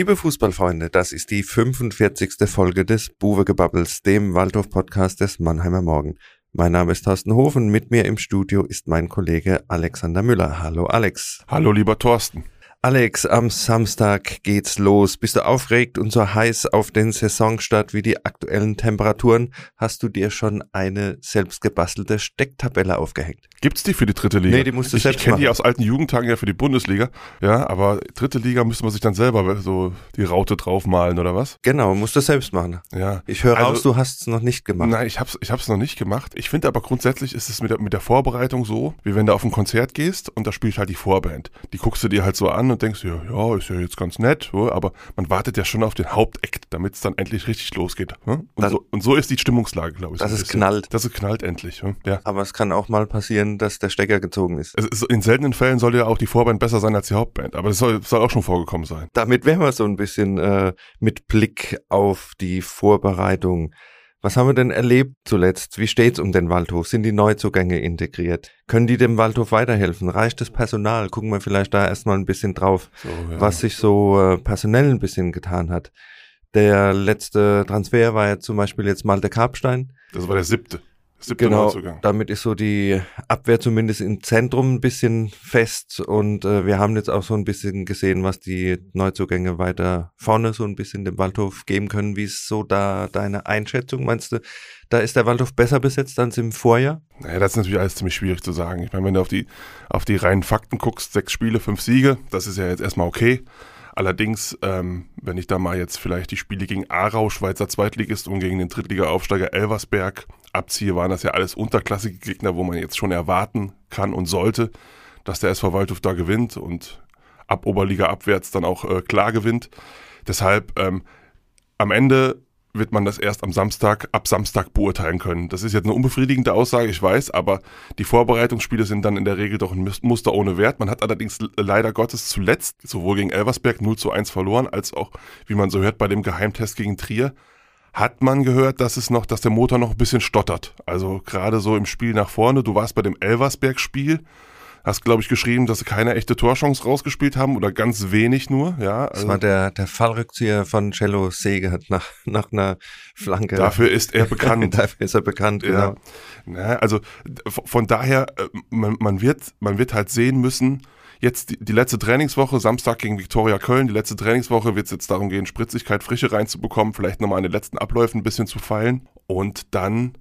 Liebe Fußballfreunde, das ist die 45. Folge des Buwegebabbels, dem Waldhof-Podcast des Mannheimer Morgen. Mein Name ist Thorsten Hofen, mit mir im Studio ist mein Kollege Alexander Müller. Hallo Alex. Hallo lieber Thorsten. Alex, am Samstag geht's los. Bist du aufgeregt und so heiß auf den Saisonstart wie die aktuellen Temperaturen? Hast du dir schon eine selbstgebastelte Stecktabelle aufgehängt? Gibt's die für die dritte Liga? Nee, die musst du ich, selbst Ich kenne die aus alten Jugendtagen ja für die Bundesliga. Ja, aber dritte Liga müsste man sich dann selber so die Raute draufmalen oder was? Genau, musst du selbst machen. Ja. Ich höre Also- raus, du hast es noch nicht gemacht. Nein, ich hab's, ich hab's noch nicht gemacht. Ich finde aber grundsätzlich ist es mit der, mit der Vorbereitung so, wie wenn du auf ein Konzert gehst und da spielt halt die Vorband. Die guckst du dir halt so an und denkst dir, ja, ist ja jetzt ganz nett, aber man wartet ja schon auf den Hauptakt, damit es dann endlich richtig losgeht. ja? Und, Dann- so, und so ist die Stimmungslage, glaube ich. Dass es knallt. Dass es knallt endlich. ja. Ja. Aber es kann auch mal passieren, dass der Stecker gezogen ist. Ist, in seltenen Fällen soll ja auch die Vorband besser sein als die Hauptband, aber das soll, soll auch schon vorgekommen sein. Damit wären wir so ein bisschen äh, mit Blick auf die Vorbereitung. Was haben wir denn erlebt zuletzt? Wie steht's um den Waldhof? Sind die Neuzugänge integriert? Können die dem Waldhof weiterhelfen? Reicht das Personal? Gucken wir vielleicht da erstmal ein bisschen drauf, So, ja. was sich so äh, personell ein bisschen getan hat. Der letzte Transfer war ja zum Beispiel jetzt Malte Karpstein. Das war der siebte. Siebte Genau, Neuzugang. damit ist so die Abwehr zumindest im Zentrum ein bisschen fest und äh, wir haben jetzt auch so ein bisschen gesehen, was die Neuzugänge weiter vorne so ein bisschen dem Waldhof geben können. Wie ist so da deine Einschätzung? Meinst du, da ist der Waldhof besser besetzt als im Vorjahr? Naja, das ist natürlich alles ziemlich schwierig zu sagen. Ich meine, wenn du auf die, auf die reinen Fakten guckst, sechs Spiele, fünf Siege, das ist ja jetzt erstmal okay. Allerdings, ähm, wenn ich da mal jetzt vielleicht die Spiele gegen Aarau, Schweizer Zweitligist und gegen den Drittliga-Aufsteiger Elversberg abziehe, waren das ja alles unterklassige Gegner, wo man jetzt schon erwarten kann und sollte, dass der SV Waldhof da gewinnt und ab Oberliga abwärts dann auch äh, klar gewinnt. Deshalb ähm, am Ende wird man das erst am Samstag, ab Samstag beurteilen können. Das ist jetzt eine unbefriedigende Aussage, ich weiß, aber die Vorbereitungsspiele sind dann in der Regel doch ein Mus- Muster ohne Wert. Man hat allerdings leider Gottes zuletzt sowohl gegen Elversberg 0 zu 1 verloren, als auch, wie man so hört, bei dem Geheimtest gegen Trier hat man gehört, dass es noch, dass der Motor noch ein bisschen stottert. Also gerade so im Spiel nach vorne. Du warst bei dem Elversberg-Spiel, hast glaube ich geschrieben, dass sie keine echte Torchance rausgespielt haben oder ganz wenig nur. Ja, Das also war der, der Fallrückzieher von Cello Sege nach, nach einer Flanke. dafür ist er bekannt. Dafür ist er bekannt, genau. Ja. Also von daher, äh, man, man, wird, man wird halt sehen müssen, jetzt die, die letzte Trainingswoche, Samstag gegen Viktoria Köln, die letzte Trainingswoche wird es jetzt darum gehen, Spritzigkeit, Frische reinzubekommen, vielleicht nochmal an den letzten Abläufen ein bisschen zu feilen. Und dann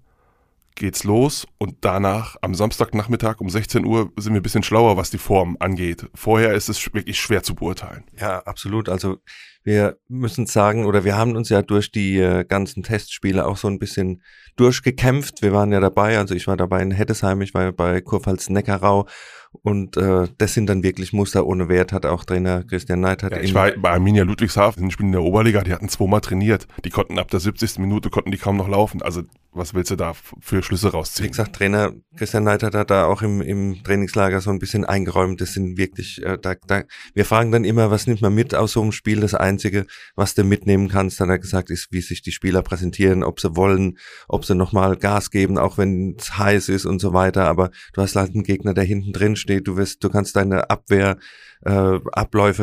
geht's los und danach am Samstagnachmittag um 16 Uhr sind wir ein bisschen schlauer, was die Form angeht. Vorher ist es wirklich schwer zu beurteilen. Ja, absolut. Also wir müssen sagen, oder wir haben uns ja durch die äh, ganzen Testspiele auch so ein bisschen durchgekämpft. Wir waren ja dabei, also ich war dabei in Hettesheim, ich war bei Kurpfalz Neckarau und äh, das sind dann wirklich Muster ohne Wert, hat auch Trainer Christian Neidhardt Ja, ich war bei Arminia Ludwigshafen, die spielen in der Oberliga, die hatten zweimal trainiert. Die konnten ab der 70. Minute konnten die kaum noch laufen. Also was willst du da für Schlüsse Wie rausziehen? gesagt, Trainer Christian Neidhardt hat da auch im, im Trainingslager so ein bisschen eingeräumt. Das sind wirklich, äh, da, da, wir fragen dann immer, was nimmt man mit aus so einem Spiel? Das Einzige, was du mitnehmen kannst, hat er gesagt, ist, wie sich die Spieler präsentieren, ob sie wollen, ob sie nochmal Gas geben, auch wenn es heiß ist und so weiter. Aber du hast halt einen Gegner, der hinten drin steht. Du wirst, du kannst deine Abwehr äh,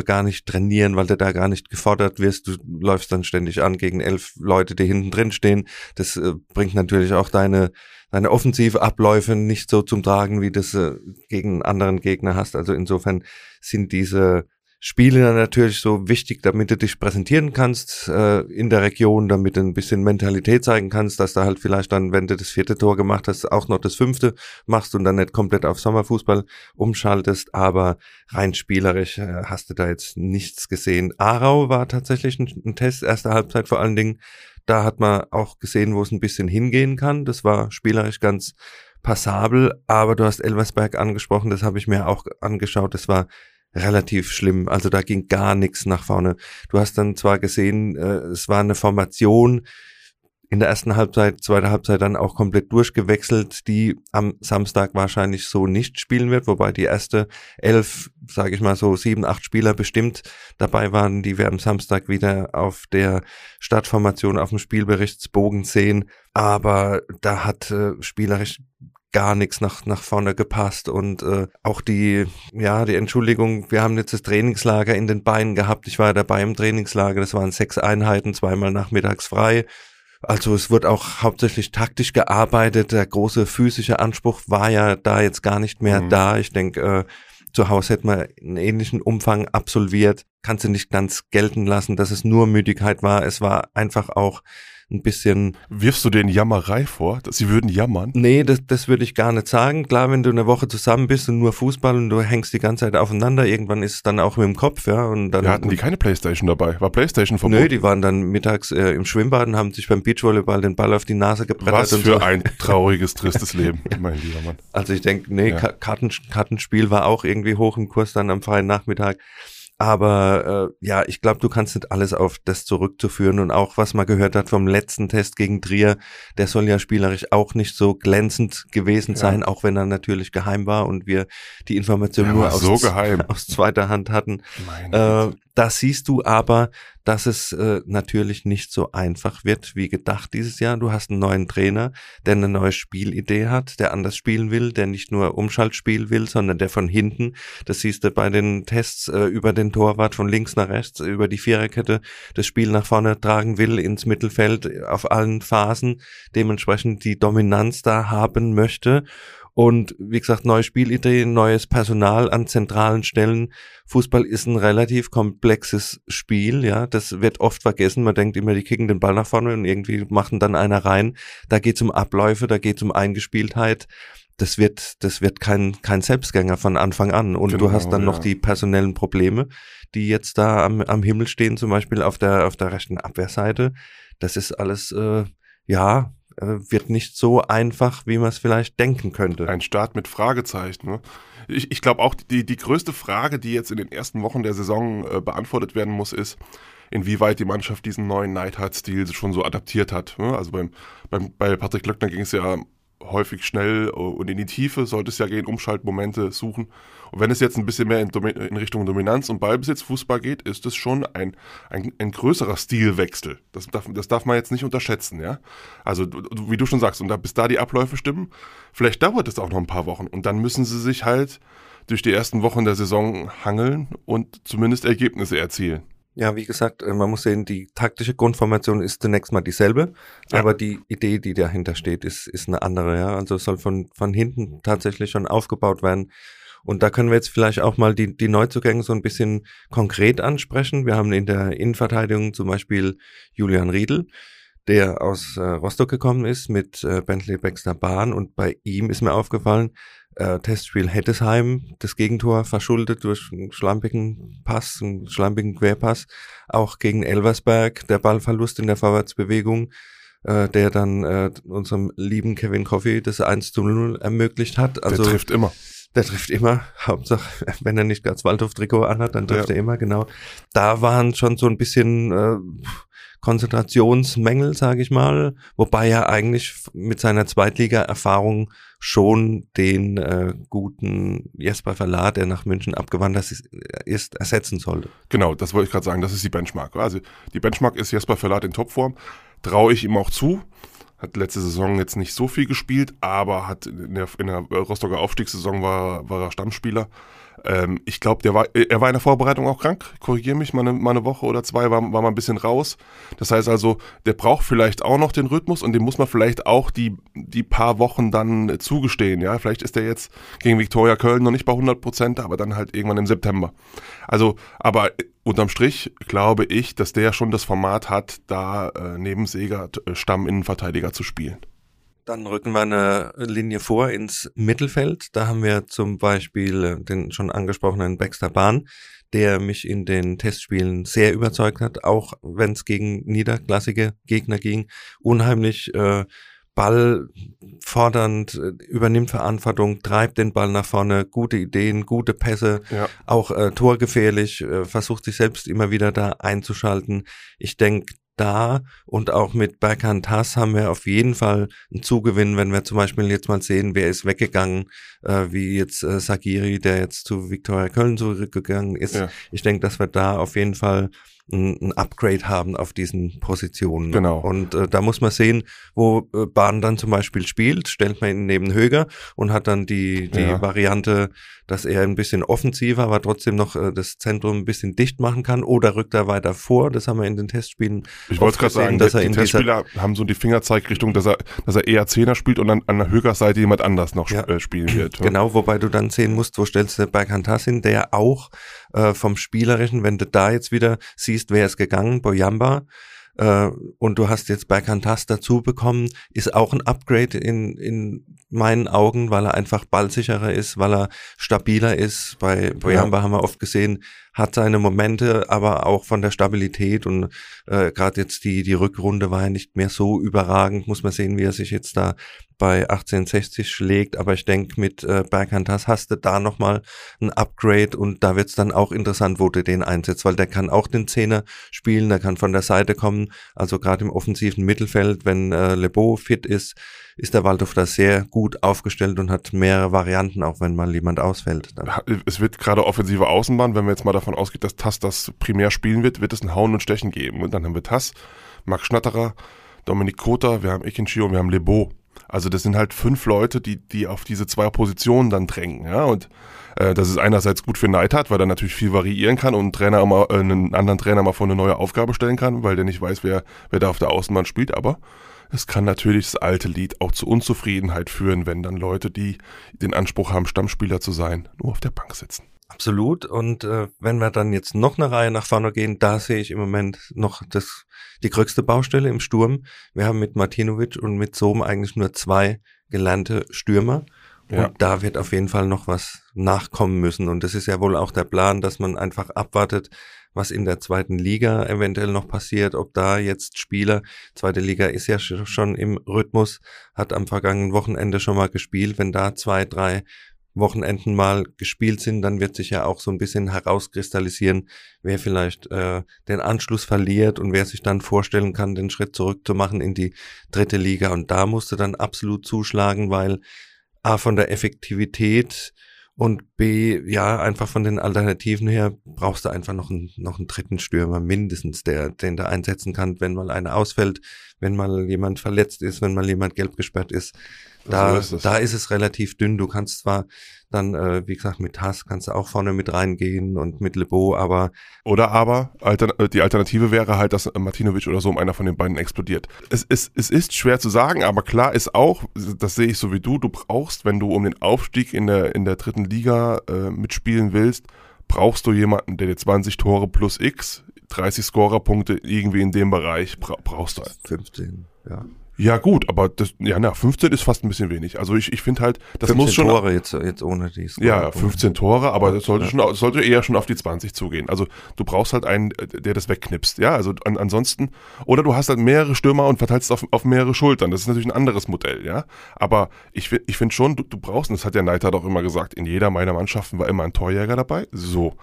gar nicht trainieren, weil du da gar nicht gefordert wirst. Du läufst dann ständig an gegen elf Leute, die hinten drin stehen. Das äh, bringt natürlich auch deine deine offensive Abläufe nicht so zum Tragen, wie das äh, gegen einen anderen Gegner hast. Also insofern sind diese Spiele natürlich so wichtig, damit du dich präsentieren kannst äh, in der Region, damit du ein bisschen Mentalität zeigen kannst, dass du halt vielleicht dann, wenn du das vierte Tor gemacht hast, auch noch das fünfte machst und dann nicht komplett auf Sommerfußball umschaltest. Aber rein spielerisch äh, hast du da jetzt nichts gesehen. Aarau war tatsächlich ein, ein Test, erste Halbzeit vor allen Dingen. Da hat man auch gesehen, wo es ein bisschen hingehen kann. Das war spielerisch ganz passabel, aber du hast Elversberg angesprochen, das habe ich mir auch angeschaut, das war relativ schlimm. Also da ging gar nichts nach vorne. Du hast dann zwar gesehen, äh, es war eine Formation in der ersten Halbzeit, zweite Halbzeit dann auch komplett durchgewechselt, die am Samstag wahrscheinlich so nicht spielen wird, wobei die erste elf, sage ich mal so sieben, acht Spieler bestimmt dabei waren, die wir am Samstag wieder auf der Startformation auf dem Spielberichtsbogen sehen. Aber da hat äh, spielerisch gar nichts nach, nach vorne gepasst und äh, auch die, ja, die Entschuldigung, wir haben jetzt das Trainingslager in den Beinen gehabt. Ich war ja dabei im Trainingslager, das waren sechs Einheiten, zweimal nachmittags frei. Also es wird auch hauptsächlich taktisch gearbeitet. Der große physische Anspruch war ja da jetzt gar nicht mehr mhm. da. Ich denke, äh, zu Hause hätte man einen ähnlichen Umfang absolviert. Kannst du nicht ganz gelten lassen, dass es nur Müdigkeit war. Es war einfach auch ein bisschen. Wirfst du den Jammerei vor, dass sie würden jammern? Nee, das, das würde ich gar nicht sagen. Klar, wenn du eine Woche zusammen bist und nur Fußball und du hängst die ganze Zeit aufeinander, irgendwann ist es dann auch mit dem Kopf, ja. Und dann. Ja, hatten die keine Playstation dabei? War Playstation verboten? Nö, die waren dann mittags äh, im Schwimmbad und haben sich beim Beachvolleyball den Ball auf die Nase gebrettert. Was für so. ein trauriges, tristes Leben, ja. mein lieber Mann. Also ich denke, nee, ja. Karten, Kartenspiel war auch irgendwie hoch im Kurs dann am freien Nachmittag. Aber äh, ja, ich glaube, du kannst nicht alles auf das zurückzuführen. Und auch, was man gehört hat vom letzten Test gegen Trier, der soll ja spielerisch auch nicht so glänzend gewesen ja. sein, auch wenn er natürlich geheim war und wir die Information nur aus, so aus, zweiter Hand hatten. Äh, da siehst du aber, dass es äh, natürlich nicht so einfach wird wie gedacht dieses Jahr. Du hast einen neuen Trainer, der eine neue Spielidee hat, der anders spielen will, der nicht nur Umschaltspiel will, sondern der von hinten, das siehst du bei den Tests äh, über den Torwart von links nach rechts, über die Viererkette, das Spiel nach vorne tragen will, ins Mittelfeld auf allen Phasen, dementsprechend die Dominanz da haben möchte. Und wie gesagt, neue Spielideen, neues Personal an zentralen Stellen. Fußball ist ein relativ komplexes Spiel, ja. Das wird oft vergessen. Man denkt immer, die kicken den Ball nach vorne und irgendwie machen dann einer rein. Da geht es um Abläufe, da geht es um Eingespieltheit. Das wird, das wird kein, kein Selbstgänger von Anfang an. Und genau, du hast dann ja. noch die personellen Probleme, die jetzt da am, am Himmel stehen, zum Beispiel auf der, auf der rechten Abwehrseite. Das ist alles, äh, ja, wird nicht so einfach, wie man es vielleicht denken könnte. Ein Start mit Fragezeichen. Ne? Ich, ich glaube auch, die, die größte Frage, die jetzt in den ersten Wochen der Saison äh, beantwortet werden muss, ist, inwieweit die Mannschaft diesen neuen Neidhardt-Stil schon so adaptiert hat. Ne? Also beim, beim, bei Patrick Löckner ging es ja häufig schnell äh, und in die Tiefe sollte es ja gehen, Umschaltmomente suchen. Und wenn es jetzt ein bisschen mehr in, in Richtung Dominanz und Ballbesitz Fußball geht, ist es schon ein, ein, ein größerer Stilwechsel. Das darf, das darf man jetzt nicht unterschätzen, ja. Also, wie du schon sagst, und da, bis da die Abläufe stimmen, vielleicht dauert es auch noch ein paar Wochen. Und dann müssen sie sich halt durch die ersten Wochen der Saison hangeln und zumindest Ergebnisse erzielen. Ja, wie gesagt, äh, man muss sehen, die taktische Grundformation ist zunächst mal dieselbe, ja. aber die Idee, die dahinter steht, ist, ist eine andere. Ja, also es soll von, von hinten tatsächlich schon aufgebaut werden. Und da können wir jetzt vielleicht auch mal die, die Neuzugänge so ein bisschen konkret ansprechen. Wir haben in der Innenverteidigung zum Beispiel Julian Riedel, der aus äh, Rostock gekommen ist mit äh, Bentley Baxter Bahn und bei ihm ist mir aufgefallen, äh, Testspiel Hettesheim, das Gegentor verschuldet durch einen schlampigen Pass, einen schlampigen Querpass, auch gegen Elversberg, der Ballverlust in der Vorwärtsbewegung, äh, der dann äh, unserem lieben Kevin Coffey das 1 zu 0 ermöglicht hat. Also, der trifft immer. Der trifft immer, Hauptsache, wenn er nicht das Waldhof-Trikot anhat, dann trifft ja. er immer, genau. Da waren schon so ein bisschen äh, Konzentrationsmängel, sage ich mal, wobei er eigentlich mit seiner Zweitliga-Erfahrung schon den äh, guten Jesper Verlat, der nach München abgewandert ist, ist, ersetzen sollte. Genau, das wollte ich gerade sagen, das ist die Benchmark. Also die Benchmark ist Jesper Verlat in Topform, traue ich ihm auch zu. Hat letzte Saison jetzt nicht so viel gespielt, aber hat in der, in der Rostocker Aufstiegssaison war, war er Stammspieler. Ähm, ich glaube, der war, er war in der Vorbereitung auch krank. Korrigiere mich, mal eine, mal eine Woche oder zwei war, war mal ein bisschen raus. Das heißt also, der braucht vielleicht auch noch den Rhythmus und dem muss man vielleicht auch die, die paar Wochen dann zugestehen. Ja, vielleicht ist der jetzt gegen Viktoria Köln noch nicht bei 100 Prozent, aber dann halt irgendwann im September. Also, aber unterm Strich glaube ich, dass der schon das Format hat, da äh, neben Seger äh, Stamminnenverteidiger zu spielen. Dann rücken wir eine Linie vor ins Mittelfeld. Da haben wir zum Beispiel äh, den schon angesprochenen Baxter Bahn, der mich in den Testspielen sehr überzeugt hat, auch wenn es gegen niederklassige Gegner ging. Unheimlich äh, Ball fordernd, äh, übernimmt Verantwortung, treibt den Ball nach vorne, gute Ideen, gute Pässe, ja. auch äh, torgefährlich, äh, versucht sich selbst immer wieder da einzuschalten. Ich denke, da und auch mit Berghand Hass haben wir auf jeden Fall einen Zugewinn, wenn wir zum Beispiel jetzt mal sehen, wer ist weggegangen, äh, wie jetzt äh, Sagiri, der jetzt zu Viktoria Köln zurückgegangen ist. Ja. Ich denke, dass wir da auf jeden Fall ein, ein Upgrade haben auf diesen Positionen. Genau. Und äh, da muss man sehen, wo äh, Bahn dann zum Beispiel spielt, stellt man ihn neben Höger und hat dann die, die Ja. Variante, dass er ein bisschen offensiver, aber trotzdem noch äh, das Zentrum ein bisschen dicht machen kann oder rückt er weiter vor. Das haben wir in den Testspielen Ich wollte gerade sagen, dass dass er die in dieser Testspieler haben so die Fingerzeigrichtung, dass er, dass er eher Zehner spielt und an, an der Högers Seite jemand anders noch Ja. sp- äh, spielen wird. Genau, wobei du dann sehen musst, wo stellst du Berghantas hin, der auch äh, vom Spielerischen, wenn du da jetzt wieder siehst, wer ist gegangen, Boyamba, äh, und du hast jetzt Berghantas dazu bekommen, ist auch ein Upgrade in, in meinen Augen, weil er einfach ballsicherer ist, weil er stabiler ist. Bei Boyamba haben wir oft gesehen, hat seine Momente, aber auch von der Stabilität und äh, gerade jetzt die, die Rückrunde war ja nicht mehr so überragend, muss man sehen, wie er sich jetzt da bei 1860 schlägt, aber ich denke, mit äh, Berghantas hast du da nochmal ein Upgrade und da wird's dann auch interessant, wo du den einsetzt, weil der kann auch den Zehner spielen, der kann von der Seite kommen, also gerade im offensiven Mittelfeld, wenn äh, Lebo fit ist, ist der Waldhof da sehr gut aufgestellt und hat mehrere Varianten, auch wenn mal jemand ausfällt. Dann. Es wird gerade offensive Außenbahn, wenn wir jetzt mal davon ausgehen, dass Tass das primär spielen wird, wird es ein Hauen und Stechen geben. Und dann haben wir Tass, Max Schnatterer, Dominik Kota, wir haben Ikinchi und wir haben Lebo. Also das sind halt fünf Leute, die, die auf diese zwei Positionen dann drängen, ja. Und äh, das ist einerseits gut für Neidhardt, weil er natürlich viel variieren kann und einen Trainer mal, äh, einen anderen Trainer mal vor eine neue Aufgabe stellen kann, weil der nicht weiß, wer, wer da auf der Außenbahn spielt. Aber es kann natürlich das alte Lied auch zu Unzufriedenheit führen, wenn dann Leute, die den Anspruch haben, Stammspieler zu sein, nur auf der Bank sitzen. Absolut. Und äh, wenn wir dann jetzt noch eine Reihe nach vorne gehen, da sehe ich im Moment noch das, die größte Baustelle im Sturm. Wir haben mit Martinovic und mit Sohm eigentlich nur zwei gelernte Stürmer. Und Ja. da wird auf jeden Fall noch was nachkommen müssen. Und das ist ja wohl auch der Plan, dass man einfach abwartet, was in der zweiten Liga eventuell noch passiert, ob da jetzt Spieler, zweite Liga ist ja sch- schon im Rhythmus, hat am vergangenen Wochenende schon mal gespielt, wenn da zwei, drei Wochenenden mal gespielt sind, dann wird sich ja auch so ein bisschen herauskristallisieren, wer vielleicht äh, den Anschluss verliert und wer sich dann vorstellen kann, den Schritt zurück zu machen in die dritte Liga. Und da musste dann absolut zuschlagen, weil A von der Effektivität und B, ja, einfach von den Alternativen her brauchst du einfach noch einen, noch einen dritten Stürmer, mindestens, der, den du einsetzen kann, wenn mal einer ausfällt, wenn mal jemand verletzt ist, wenn mal jemand gelb gesperrt ist. Da, So ist da ist es relativ dünn. Du kannst zwar dann, äh, wie gesagt, mit Hass kannst du auch vorne mit reingehen und mit Lebo, aber Oder aber altern äh, die Alternative wäre halt, dass Martinovic oder so um einer von den beiden explodiert. Es ist, es ist schwer zu sagen, aber klar ist auch, das sehe ich so wie du, du brauchst, wenn du um den Aufstieg in der, in der dritten Liga äh, mitspielen willst, brauchst du jemanden, der dir 20 Tore plus X, 30 Scorerpunkte irgendwie in dem Bereich bra brauchst du. 15, ja. Ja gut, aber das, ja, na, 15 ist fast ein bisschen wenig. Also ich, ich finde halt, das 15 muss schon Tore jetzt, jetzt ohne die Ja, 15 Tore, aber das sollte Ja. schon, das sollte eher schon auf die 20 zugehen. Also du brauchst halt einen, der das wegknipst, ja. Also an, ansonsten, oder du hast halt mehrere Stürmer und verteilst auf, auf mehrere Schultern. Das ist natürlich ein anderes Modell, ja. Aber ich, ich finde schon, du, du brauchst, und das hat der Neiter doch immer gesagt, in jeder meiner Mannschaften war immer ein Torjäger dabei. So.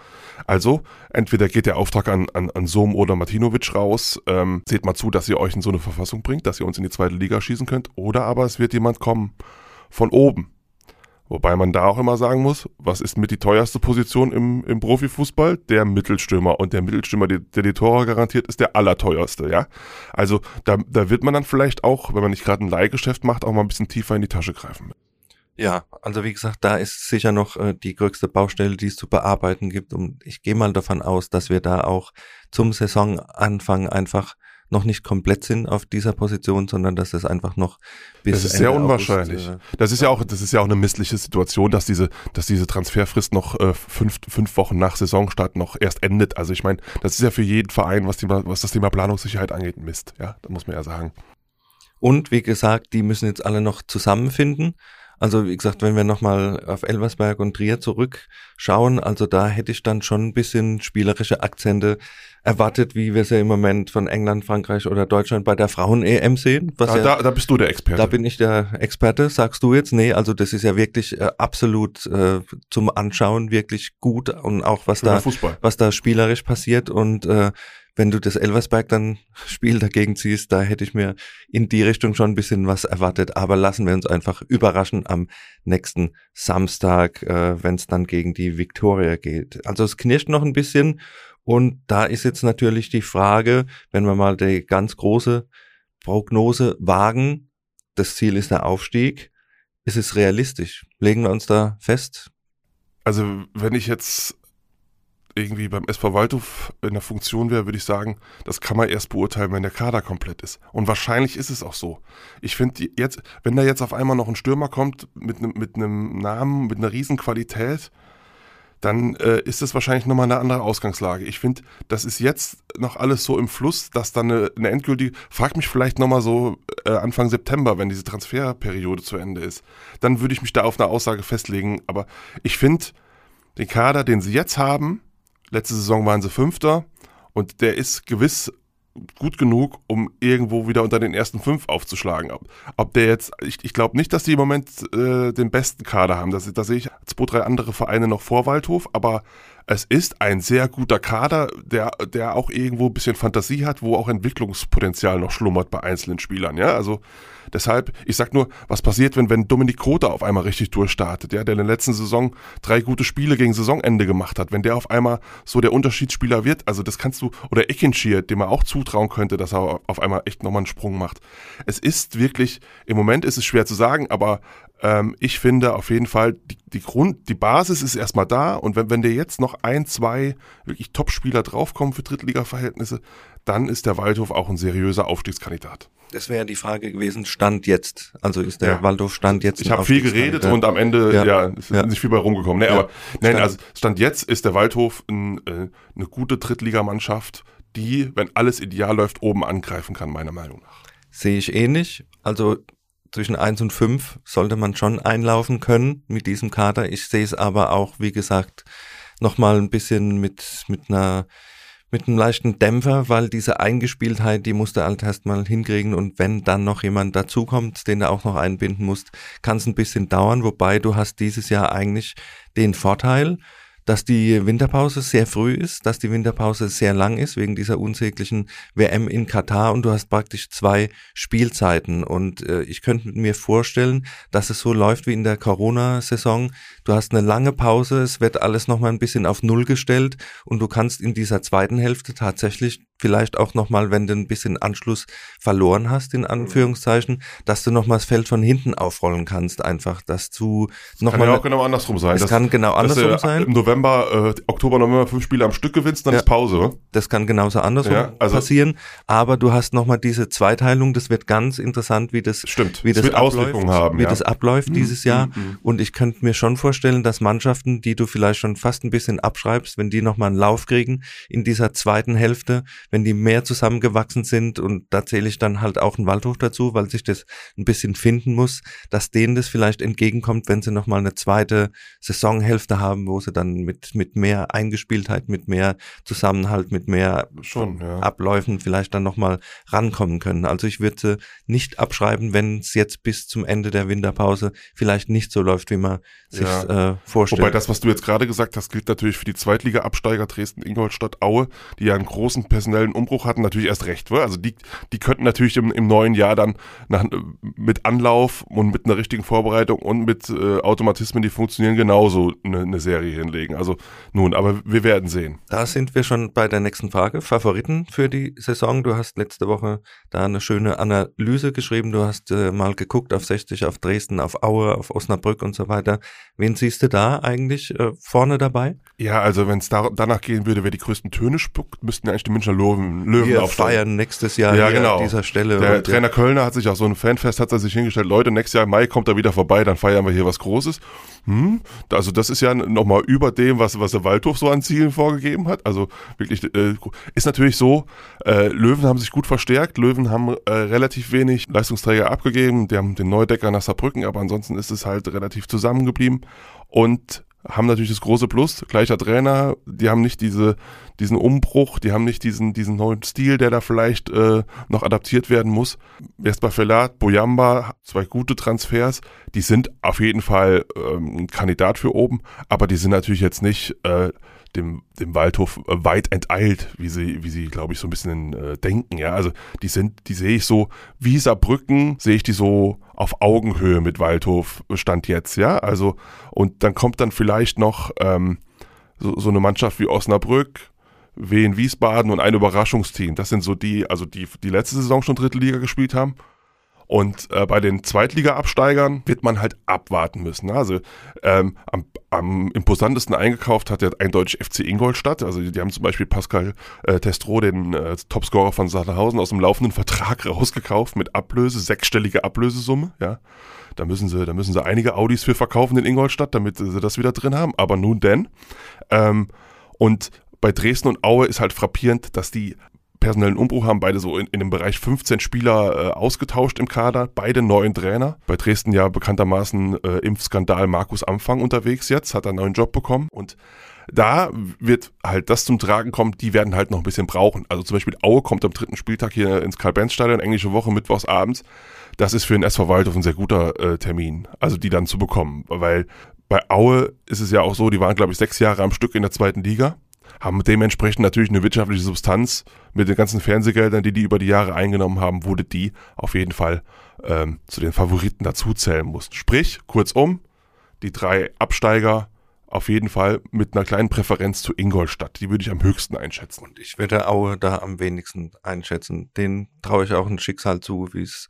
Also, entweder geht der Auftrag an, an, an Sohm oder Martinovic raus, ähm, seht mal zu, dass ihr euch in so eine Verfassung bringt, dass ihr uns in die zweite Liga schießen könnt, oder aber es wird jemand kommen von oben. Wobei man da auch immer sagen muss, was ist mit die teuerste Position im, im Profifußball? Der Mittelstürmer. Und der Mittelstürmer, der, der die Tore garantiert, ist der allerteuerste, ja. Also da, da wird man dann vielleicht auch, wenn man nicht gerade ein Leihgeschäft macht, auch mal ein bisschen tiefer in die Tasche greifen. Ja, also wie gesagt, da ist sicher noch äh, die größte Baustelle, die es zu bearbeiten gibt. Und ich gehe mal davon aus, dass wir da auch zum Saisonanfang einfach noch nicht komplett sind auf dieser Position, sondern dass es einfach noch bis Das ist Ende sehr August, unwahrscheinlich. äh, Das ist ja auch, das ist ja auch eine missliche Situation, dass diese, dass diese Transferfrist noch äh, fünf, fünf Wochen nach Saisonstart noch erst endet. Also ich meine, das ist ja für jeden Verein, was, Thema, was das Thema Planungssicherheit angeht, Mist. Ja, da muss man ja sagen. Und wie gesagt, die müssen jetzt alle noch zusammenfinden. Also wie gesagt, wenn wir nochmal auf Elversberg und Trier zurückschauen, also da hätte ich dann schon ein bisschen spielerische Akzente erwartet, wie wir sie im Moment von England, Frankreich oder Deutschland bei der Frauen-EM sehen. Was Ah, ja, da, da bist du der Experte. da bin ich der Experte, sagst du jetzt? Nee, also das ist ja wirklich äh, absolut äh, zum Anschauen wirklich gut und auch was Schöner da Fußball. was da spielerisch passiert und äh, wenn du das Elversberg dann Spiel dagegen ziehst, da hätte ich mir in die Richtung schon ein bisschen was erwartet, aber lassen wir uns einfach überraschen am nächsten Samstag, äh, wenn es dann gegen die Viktoria geht. Also es knirscht noch ein bisschen Und da ist jetzt natürlich die Frage, wenn wir mal die ganz große Prognose wagen, das Ziel ist der Aufstieg, ist es realistisch? Legen wir uns da fest? Also wenn ich jetzt irgendwie beim SV Waldhof in der Funktion wäre, würde ich sagen, das kann man erst beurteilen, wenn der Kader komplett ist. Und wahrscheinlich ist es auch so. Ich finde jetzt, wenn da jetzt auf einmal noch ein Stürmer kommt mit einem mit Namen, mit einer Riesenqualität, dann äh, ist es wahrscheinlich nochmal eine andere Ausgangslage. Ich finde, das ist jetzt noch alles so im Fluss, dass dann eine, eine endgültige, frag mich vielleicht nochmal so äh, Anfang September, wenn diese Transferperiode zu Ende ist, dann würde ich mich da auf eine Aussage festlegen. Aber ich finde, den Kader, den sie jetzt haben, Letzte Saison waren sie Fünfter und der ist gewiss gut genug, um irgendwo wieder unter den ersten fünf aufzuschlagen. Ob, ob der jetzt, ich, ich glaube nicht, dass die im Moment äh, den besten Kader haben. Da sehe ich zwei, drei andere Vereine noch vor Waldhof, aber es ist ein sehr guter Kader, der, der auch irgendwo ein bisschen Fantasie hat, wo auch Entwicklungspotenzial noch schlummert bei einzelnen Spielern. Ja, also deshalb, ich sag nur, was passiert, wenn, wenn Dominik Kota auf einmal richtig durchstartet, ja, der in der letzten Saison drei gute Spiele gegen Saisonende gemacht hat, wenn der auf einmal so der Unterschiedsspieler wird, also das kannst du, oder Ekinschir, dem man auch zutrauen könnte, dass er auf einmal echt nochmal einen Sprung macht. Es ist wirklich, im Moment ist es schwer zu sagen, aber ähm, ich finde auf jeden Fall, die, die Grund, die Basis ist erstmal da und wenn, wenn dir jetzt noch ein, zwei wirklich Top-Spieler draufkommen für Drittliga-Verhältnisse, dann ist der Waldhof auch ein seriöser Aufstiegskandidat. Das wäre die Frage gewesen, Stand jetzt. Also ist der ja. Waldhof Stand jetzt. Ich habe viel geredet und am Ende ja, ja ist ja. nicht viel bei rumgekommen. Nee, aber nein, also Stand jetzt ist der Waldhof ein, äh, eine gute Drittligamannschaft, die, wenn alles ideal läuft, oben angreifen kann, meiner Meinung nach. Sehe ich ähnlich. Also zwischen eins und fünf sollte man schon einlaufen können mit diesem Kader. Ich sehe es aber auch, wie gesagt, nochmal ein bisschen mit, mit einer, mit einem leichten Dämpfer, weil diese Eingespieltheit, die musst du halt erstmal hinkriegen und wenn dann noch jemand dazukommt, den du auch noch einbinden musst, kann es ein bisschen dauern, wobei du hast dieses Jahr eigentlich den Vorteil, dass die Winterpause sehr früh ist, dass die Winterpause sehr lang ist wegen dieser unsäglichen WM in Katar und du hast praktisch zwei Spielzeiten und äh, ich könnte mir vorstellen, dass es so läuft wie in der Corona-Saison. Du hast eine lange Pause, es wird alles nochmal ein bisschen auf Null gestellt und du kannst in dieser zweiten Hälfte tatsächlich vielleicht auch nochmal, wenn du ein bisschen Anschluss verloren hast, in Anführungszeichen, dass du nochmal das Feld von hinten aufrollen kannst, einfach, dass du nochmal. Kann ja auch genau andersrum sein. Das, kann genau andersrum dass, sein. Im November, äh, Oktober, November fünf Spiele am Stück gewinnst, dann ja. ist Pause. Das kann genauso andersrum ja, also passieren, aber du hast nochmal diese Zweiteilung, das wird ganz interessant, wie das, stimmt. wie das, das abläuft, haben, wie das abläuft mhm. dieses Jahr. Mhm, mhm. Und ich könnte mir schon vorstellen, dass Mannschaften, die du vielleicht schon fast ein bisschen abschreibst, wenn die nochmal einen Lauf kriegen in dieser zweiten Hälfte, wenn die mehr zusammengewachsen sind und da zähle ich dann halt auch einen Waldhof dazu, weil sich das ein bisschen finden muss, dass denen das vielleicht entgegenkommt, wenn sie nochmal eine zweite Saisonhälfte haben, wo sie dann mit, mit mehr Eingespieltheit, mit mehr Zusammenhalt, mit mehr Schon, ja. Abläufen vielleicht dann nochmal rankommen können. Also ich würde sie nicht abschreiben, wenn es jetzt bis zum Ende der Winterpause vielleicht nicht so läuft, wie man sich ja. äh, vorstellt. Wobei das, was du jetzt gerade gesagt hast, gilt natürlich für die Zweitliga-Absteiger Dresden, Ingolstadt, Aue, die ja einen großen personellen Umbruch hatten natürlich erst recht. Also die, die könnten natürlich im, im neuen Jahr dann nach, mit Anlauf und mit einer richtigen Vorbereitung und mit äh, Automatismen, die funktionieren, genauso eine, eine Serie hinlegen. Also nun, aber wir werden sehen. Da sind wir schon bei der nächsten Frage. Favoriten für die Saison. Du hast letzte Woche da eine schöne Analyse geschrieben. Du hast äh, mal geguckt auf 60, auf Dresden, auf Aue, auf Osnabrück und so weiter. Wen siehst du da eigentlich äh, vorne dabei? Ja, also wenn es da, danach gehen würde, wer die größten Töne spuckt, müssten ja eigentlich die Münchner Löwen, Löwen Wir feiern nächstes Jahr ja, genau. an dieser Stelle. Der und, Trainer Kölner hat sich auch so ein Fanfest, hat er sich hingestellt, Leute, nächstes Jahr im Mai kommt er wieder vorbei, dann feiern wir hier was Großes. Hm, also das ist ja nochmal über dem, was, was der Waldhof so an Zielen vorgegeben hat. Also wirklich, äh, ist natürlich so, äh, Löwen haben sich gut verstärkt, Löwen haben äh, relativ wenig Leistungsträger abgegeben, die haben den Neudecker nach Saarbrücken, aber ansonsten ist es halt relativ zusammengeblieben. Und haben natürlich das große Plus, gleicher Trainer, die haben nicht diese, diesen Umbruch, die haben nicht diesen, diesen neuen Stil, der da vielleicht äh, noch adaptiert werden muss. Erst bei Felat, Boyamba, zwei gute Transfers, die sind auf jeden Fall ähm, ein Kandidat für oben, aber die sind natürlich jetzt nicht äh, dem, dem Waldhof äh, weit enteilt, wie sie, wie sie, glaube ich, so ein bisschen äh, denken. Ja, also die sind, die sehe ich so, wie Saarbrücken sehe ich die so auf Augenhöhe mit Waldhof Stand jetzt, ja. Also, und dann kommt dann vielleicht noch ähm, so, so eine Mannschaft wie Osnabrück, Wien Wiesbaden und ein Überraschungsteam. Das sind so die, also die, die letzte Saison schon dritte Liga gespielt haben. Und äh, bei den Zweitliga-Absteigern wird man halt abwarten müssen. Also ähm, am, am imposantesten eingekauft hat der eindeutig FC Ingolstadt. Also die haben zum Beispiel Pascal äh, Testro, den äh, Topscorer von Sachsenhausen, aus dem laufenden Vertrag rausgekauft mit Ablöse, sechsstellige Ablösesumme. Ja, da müssen sie, da müssen sie einige Audis für verkaufen in Ingolstadt, damit sie das wieder drin haben. Aber nun denn. Ähm, und bei Dresden und Aue ist halt frappierend, dass die personellen Umbruch haben, beide so in, in dem Bereich 15 Spieler äh, ausgetauscht im Kader, beide neuen Trainer. Bei Dresden ja bekanntermaßen äh, Impfskandal Markus Anfang unterwegs jetzt, hat einen neuen Job bekommen und da wird halt das zum Tragen kommen, die werden halt noch ein bisschen brauchen. Also zum Beispiel Aue kommt am dritten Spieltag hier ins Karl-Benz-Stadion, englische Woche, mittwochs abends. Das ist für den SV Waldhof ein sehr guter äh, Termin, also die dann zu bekommen. Weil bei Aue ist es ja auch so, die waren, glaube ich, sechs Jahre am Stück in der zweiten Liga haben dementsprechend natürlich eine wirtschaftliche Substanz. Mit den ganzen Fernsehgeldern, die die über die Jahre eingenommen haben, wurde die auf jeden Fall ähm, zu den Favoriten dazuzählen mussten. Sprich, kurzum, die drei Absteiger auf jeden Fall mit einer kleinen Präferenz zu Ingolstadt. Die würde ich am höchsten einschätzen. Und ich würde Aue da am wenigsten einschätzen. Den traue ich auch ein Schicksal zu, wie es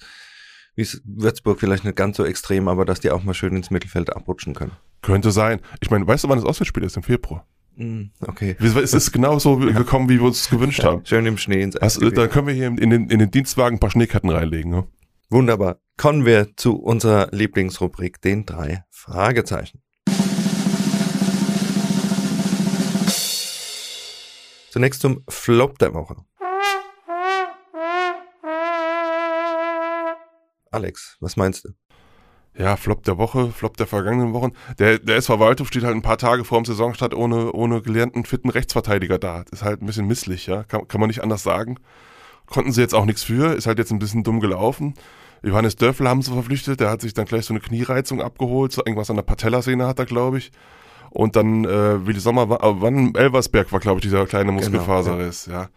wie es Würzburg vielleicht nicht ganz so extrem, aber dass die auch mal schön ins Mittelfeld abrutschen können. Könnte sein. Ich meine, weißt du, wann das Auswärtsspiel ist? Im Februar. Mm, okay. Es ist genau so gekommen, wie wir uns gewünscht haben. Schön im Schnee ins also, Da können wir hier in den, in den Dienstwagen ein paar Schneeketten reinlegen. Ne? Wunderbar. Kommen wir zu unserer Lieblingsrubrik, den drei Fragezeichen. Zunächst zum Flop der Woche. Alex, was meinst du? Ja, Flop der Woche, Flop der vergangenen Wochen. Der, der SV Waldhof steht halt ein paar Tage vor dem Saisonstart ohne, ohne gelernten, fitten Rechtsverteidiger da. Das ist halt ein bisschen misslich, ja. Kann, kann man nicht anders sagen. Konnten sie jetzt auch nichts für, ist halt jetzt ein bisschen dumm gelaufen. Johannes Dörfel haben sie verpflichtet, der hat sich dann gleich so eine Kniereizung abgeholt, so irgendwas an der Patellasehne hat er, glaube ich. Und dann äh, Willi Sommer, wann Elversberg war, glaube ich, dieser kleine genau, Muskelfaserriss, genau, ja. ja.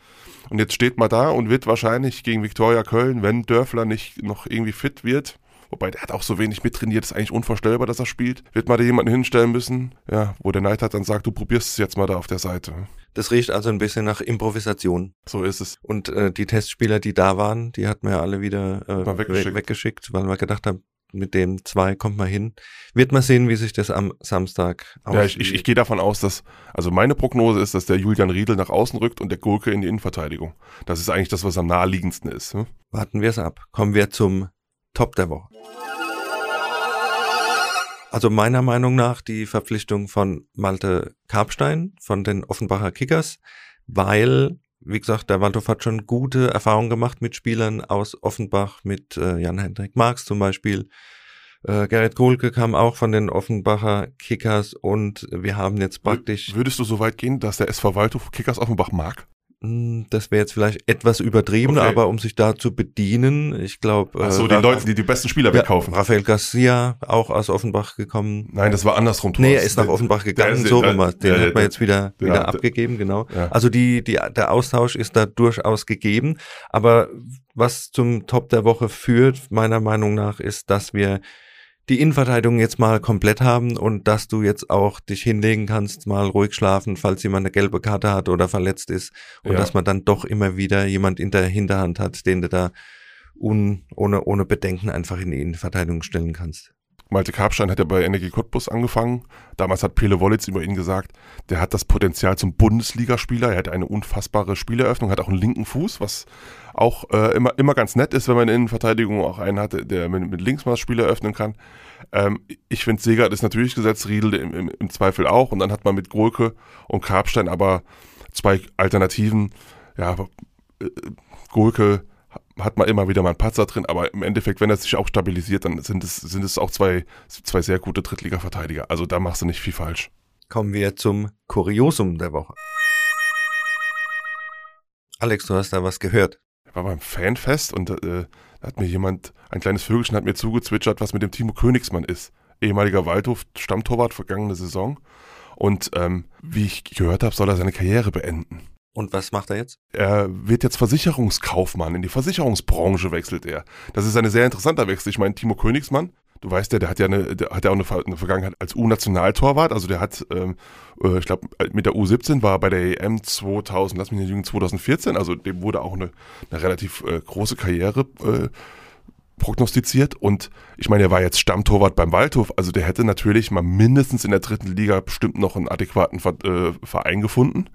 Und jetzt steht man da und wird wahrscheinlich gegen Viktoria Köln, wenn Dörfler nicht noch irgendwie fit wird, Wobei, der hat auch so wenig mittrainiert, ist eigentlich unvorstellbar, dass er spielt. Wird mal da jemanden hinstellen müssen, ja, wo der Neidhardt dann sagt, du probierst es jetzt mal da auf der Seite. Das riecht also ein bisschen nach Improvisation. So ist es. Und äh, die Testspieler, die da waren, die hat man ja alle wieder äh, weggeschickt. weggeschickt, weil man gedacht hat, mit dem zwei kommt man hin. Wird man sehen, wie sich das am Samstag ausspielt. Ja, ich, ich, ich gehe davon aus, dass, also meine Prognose ist, dass der Julian Riedel nach außen rückt und der Gurke in die Innenverteidigung. Das ist eigentlich das, was am naheliegendsten ist. Hm? Warten wir es ab. Kommen wir zum Top der Woche. Also meiner Meinung nach die Verpflichtung von Malte Karpstein von den Offenbacher Kickers, weil, wie gesagt, der Waldhof hat schon gute Erfahrungen gemacht mit Spielern aus Offenbach, mit äh, Jan-Hendrik Marx zum Beispiel. Äh, Gerrit Kohlke kam auch von den Offenbacher Kickers und wir haben jetzt praktisch. Würdest du so weit gehen, dass der SV Waldhof Kickers Offenbach mag? Hm, das wäre jetzt vielleicht etwas übertrieben, okay. aber um sich da zu bedienen, ich glaube. Ach so, äh, die Leute, die die besten Spieler ja, wegkaufen. Rafael Garcia, auch aus Offenbach gekommen. Nein, das war andersrum. Thomas. Nee, er ist nach Offenbach gegangen, der, so rum. Den der, hat man jetzt wieder, wieder ja, abgegeben, genau. Ja. Also die, die, der Austausch ist da durchaus gegeben. Aber was zum Top der Woche führt, meiner Meinung nach, ist, dass wir die Innenverteidigung jetzt mal komplett haben und dass du jetzt auch dich hinlegen kannst, mal ruhig schlafen, falls jemand eine gelbe Karte hat oder verletzt ist und ja. dass man dann doch immer wieder jemand in der Hinterhand hat, den du da un, ohne, ohne Bedenken einfach in die Innenverteidigung stellen kannst. Malte Karpstein hat ja bei Energie Cottbus angefangen. Damals hat Pele Wollitz über ihn gesagt, der hat das Potenzial zum Bundesligaspieler. Er hat eine unfassbare Spieleröffnung, hat auch einen linken Fuß, was auch äh, immer, immer ganz nett ist, wenn man in Innenverteidigung auch einen hat, der mit, mit links mal Spieler öffnen kann. Ähm, ich finde, Segert ist natürlich gesetzt, Riedel im, im, im, Zweifel auch. Und dann hat man mit Gurke und Karpstein aber zwei Alternativen. Ja, äh, Gurke hat man immer wieder mal einen Patzer drin, aber im Endeffekt, wenn er sich auch stabilisiert, dann sind es, sind es auch zwei, zwei sehr gute Drittliga-Verteidiger. Also da machst du nicht viel falsch. Kommen wir zum Kuriosum der Woche. Alex, du hast da was gehört. Ich war beim Fanfest und äh, da hat mir jemand, ein kleines Vögelchen hat mir zugezwitschert, was mit dem Timo Königsmann ist. Ehemaliger Waldhof-Stammtorwart vergangene Saison. Und ähm, wie ich gehört habe, soll er seine Karriere beenden. Und was macht er jetzt? Er wird jetzt Versicherungskaufmann. In die Versicherungsbranche wechselt er. Das ist ein sehr interessanter Wechsel. Ich meine, Timo Königsmann Du weißt ja, der hat ja eine, der hat ja auch eine, eine Vergangenheit als U-Nationaltorwart. Also der hat, ähm, äh, ich glaube, mit der U17 war er bei der EM 2000, lass mich nicht lügen, 2014. Also dem wurde auch eine, eine relativ äh, große Karriere äh, prognostiziert. Und ich meine, er war jetzt Stammtorwart beim Waldhof. Also der hätte natürlich mal mindestens in der dritten Liga bestimmt noch einen adäquaten äh, Verein gefunden.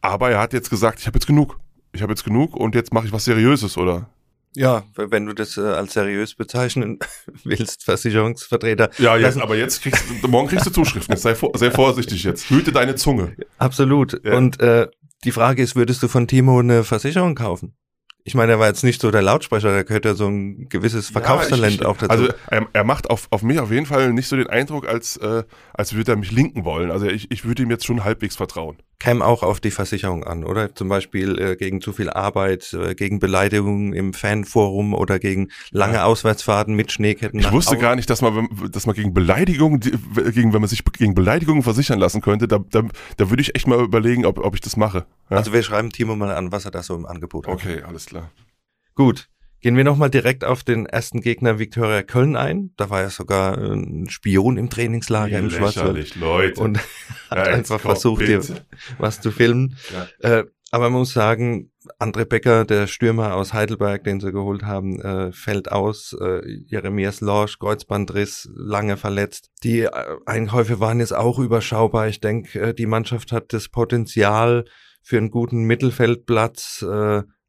Aber er hat jetzt gesagt, ich habe jetzt genug. Ich habe jetzt genug und jetzt mache ich was Seriöses, oder? Ja, wenn du das äh, als seriös bezeichnen willst, Versicherungsvertreter. Ja, jetzt, aber jetzt kriegst du, morgen kriegst du Zuschriften. Sei vor, sehr vorsichtig jetzt. Hüte deine Zunge. Absolut. Ja. Und äh, die Frage ist, würdest du von Timo eine Versicherung kaufen? Ich meine, er war jetzt nicht so der Lautsprecher, er gehört ja so ein gewisses Verkaufstalent ja, ich, auch dazu. Also er, er, macht auf, auf mich auf jeden Fall nicht so den Eindruck, als, äh, als würde er mich linken wollen. Also ich, ich würde ihm jetzt schon halbwegs vertrauen käme auch auf die Versicherung an, oder? Zum Beispiel äh, gegen zu viel Arbeit, äh, gegen Beleidigungen im Fanforum oder gegen lange Auswärtsfahrten mit Schneeketten. Ich wusste gar nicht, dass man, dass man gegen Beleidigungen, gegen, wenn man sich gegen Beleidigungen versichern lassen könnte, da, da, da würde ich echt mal überlegen, ob, ob ich das mache. Ja? Also wir schreiben Timo mal an, was er da so im Angebot hat. Okay, alles klar. Gut. Gehen wir nochmal direkt auf den ersten Gegner Viktoria Köln ein. Da war ja sogar ein Spion im Trainingslager Wie im Schwarzwald. Leute. Und hat ja, einfach versucht, dir was zu filmen. Ja. Äh, aber man muss sagen, André Becker, der Stürmer aus Heidelberg, den sie geholt haben, äh, fällt aus. Äh, Jeremias Lorsch, Kreuzbandriss, lange verletzt. Die äh, Einkäufe waren jetzt auch überschaubar. Ich denke, äh, die Mannschaft hat das Potenzial für einen guten Mittelfeldplatz.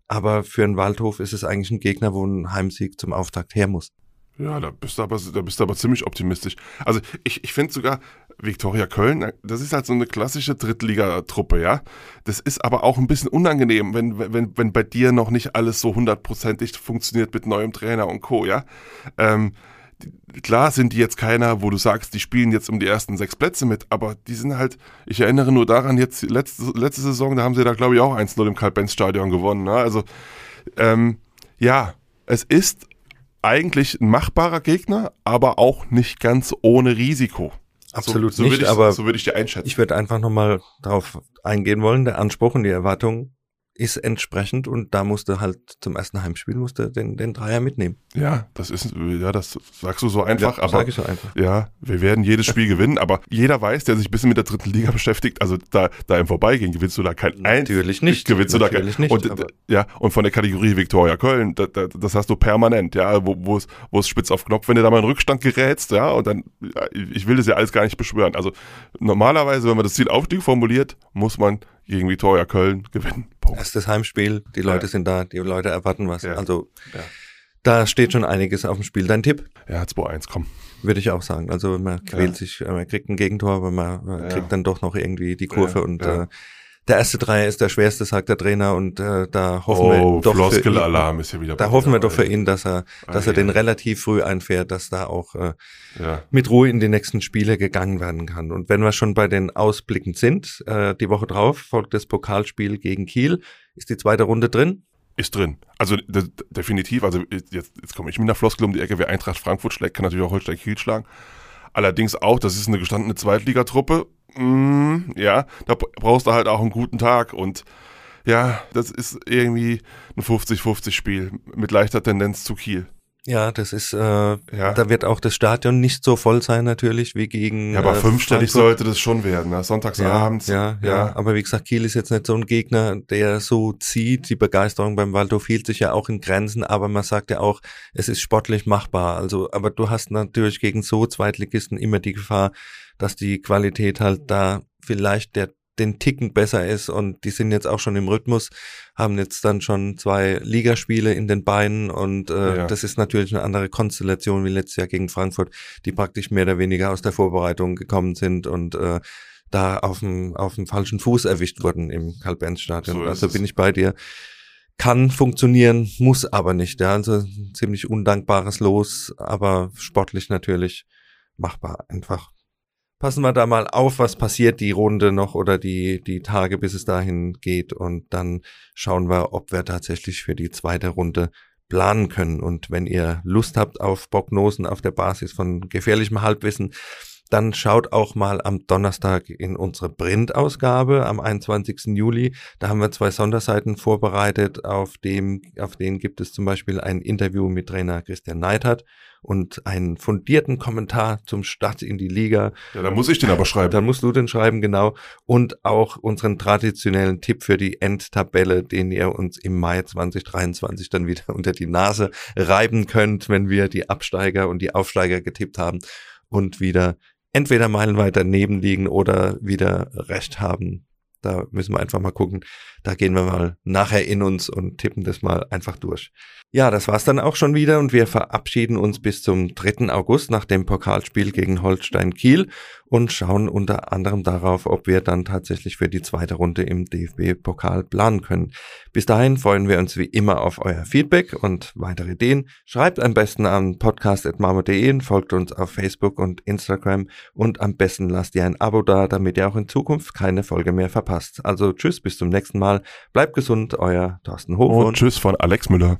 Aber für einen Waldhof ist es eigentlich ein Gegner, wo ein Heimsieg zum Auftakt her muss. Ja, da bist du aber, da bist du aber ziemlich optimistisch. Also ich, ich finde sogar, Viktoria Köln, das ist halt so eine klassische Drittligatruppe, ja. Das ist aber auch ein bisschen unangenehm, wenn, wenn, wenn bei dir noch nicht alles so hundertprozentig funktioniert mit neuem Trainer und Co., ja. Ähm, klar sind die jetzt keiner, wo du sagst, die spielen jetzt um die ersten sechs Plätze mit, aber die sind halt, ich erinnere nur daran, jetzt letzte, letzte Saison, da haben sie da glaube ich auch 1-0 im Karl-Benz-Stadion gewonnen. Ne? Also ähm, ja, es ist eigentlich ein machbarer Gegner, aber auch nicht ganz ohne Risiko. Absolut so, so nicht, ich, aber so würde ich dir einschätzen. Ich würde einfach nochmal darauf eingehen wollen, der Anspruch und die Erwartung ist entsprechend und da musste halt zum ersten Heimspiel musste den, den Dreier mitnehmen. Ja, das ist, ja, das sagst du so einfach, ja, aber, sag ich so einfach. ja, wir werden jedes Spiel gewinnen, aber jeder weiß, der sich ein bisschen mit der dritten Liga beschäftigt, also da, da im Vorbeigehen gewinnst du da kein Natürlich nicht. Gewinnst du da kein, nicht, und, ja, und von der Kategorie Viktoria Köln, da, da, das hast du permanent, ja, wo, wo es, wo es spitz auf Knopf, wenn du da mal in Rückstand gerätst, ja, und dann, ja, ich will das ja alles gar nicht beschwören. Also normalerweise, wenn man das Ziel Aufstieg formuliert, muss man gegen Viktoria Köln gewinnen. Punkt. Erstes Heimspiel, die Leute ja. sind da, die Leute erwarten was. Ja. Also ja. da steht schon einiges auf dem Spiel. Dein Tipp? Ja, 2-1, komm. Würde ich auch sagen. Also man quält sich, man kriegt ein Gegentor, aber man, man kriegt dann doch noch irgendwie die Kurve und äh, der erste Dreier ist der schwerste, sagt der Trainer, und äh, da hoffen oh, wir doch für ihn, ist ja wieder da hoffen wir doch für ihn, dass er, dass ah, er den relativ früh einfährt, dass da auch äh, ja. mit Ruhe in die nächsten Spiele gegangen werden kann. Und wenn wir schon bei den Ausblicken sind, äh, die Woche drauf folgt das Pokalspiel gegen Kiel. Ist die zweite Runde drin? Ist drin. Also definitiv. Also jetzt, jetzt komme ich mit einer Floskel um die Ecke. Wer Eintracht Frankfurt schlägt, kann natürlich auch Holstein Kiel schlagen. Allerdings auch, das ist eine gestandene Zweitligatruppe mm, ja, da brauchst du halt auch einen guten Tag und ja, das ist irgendwie ein 50-50-Spiel mit leichter Tendenz zu Kiel. Ja, das ist, äh, ja. da wird auch das Stadion nicht so voll sein natürlich wie gegen. Ja, aber äh, fünfstellig sollte das schon werden, ne? sonntagsabends. Ja, ja, ja, ja, aber wie gesagt, Kiel ist jetzt nicht so ein Gegner, der so zieht. Die Begeisterung beim Waldhof hielt sich ja auch in Grenzen, aber man sagt ja auch, es ist sportlich machbar. Also, aber du hast natürlich gegen so Zweitligisten immer die Gefahr, dass die Qualität halt da vielleicht der den Ticken besser ist und die sind jetzt auch schon im Rhythmus, haben jetzt dann schon zwei Ligaspiele in den Beinen und äh, ja. das ist natürlich eine andere Konstellation wie letztes Jahr gegen Frankfurt, die praktisch mehr oder weniger aus der Vorbereitung gekommen sind und äh, da auf dem auf dem falschen Fuß erwischt wurden im Karl-Benz-Stadion. So also bin ich bei dir. Kann funktionieren, muss aber nicht. Ja, also ziemlich undankbares Los, aber sportlich natürlich machbar einfach passen wir da mal auf, was passiert die Runde noch oder die, die Tage, bis es dahin geht. Und dann schauen wir, ob wir tatsächlich für die zweite Runde planen können. Und wenn ihr Lust habt auf Prognosen auf der Basis von gefährlichem Halbwissen, dann schaut auch mal am Donnerstag in unsere Printausgabe am 21. Juli. Da haben wir zwei Sonderseiten vorbereitet. Auf dem, auf denen gibt es zum Beispiel ein Interview mit Trainer Christian Neidhardt und einen fundierten Kommentar zum Start in die Liga. Ja, dann muss ich den aber schreiben. Dann musst du den schreiben, genau. Und auch unseren traditionellen Tipp für die Endtabelle, den ihr uns im Mai 2023 dann wieder unter die Nase reiben könnt, wenn wir die Absteiger und die Aufsteiger getippt haben und wieder entweder meilenweit daneben liegen oder wieder recht haben. Da müssen wir einfach mal gucken. Da gehen wir mal nachher in uns und tippen das mal einfach durch. Ja, das war's dann auch schon wieder und wir verabschieden uns bis zum 3. August nach dem Pokalspiel gegen Holstein Kiel und schauen unter anderem darauf, ob wir dann tatsächlich für die zweite Runde im DFB-Pokal planen können. Bis dahin freuen wir uns wie immer auf euer Feedback und weitere Ideen. Schreibt am besten an podcast.marmo.de, folgt uns auf Facebook und Instagram und am besten lasst ihr ein Abo da, damit ihr auch in Zukunft keine Folge mehr verpasst. Also tschüss, bis zum nächsten Mal. Bleibt gesund, euer Thorsten Hof. Und tschüss von Alex Müller.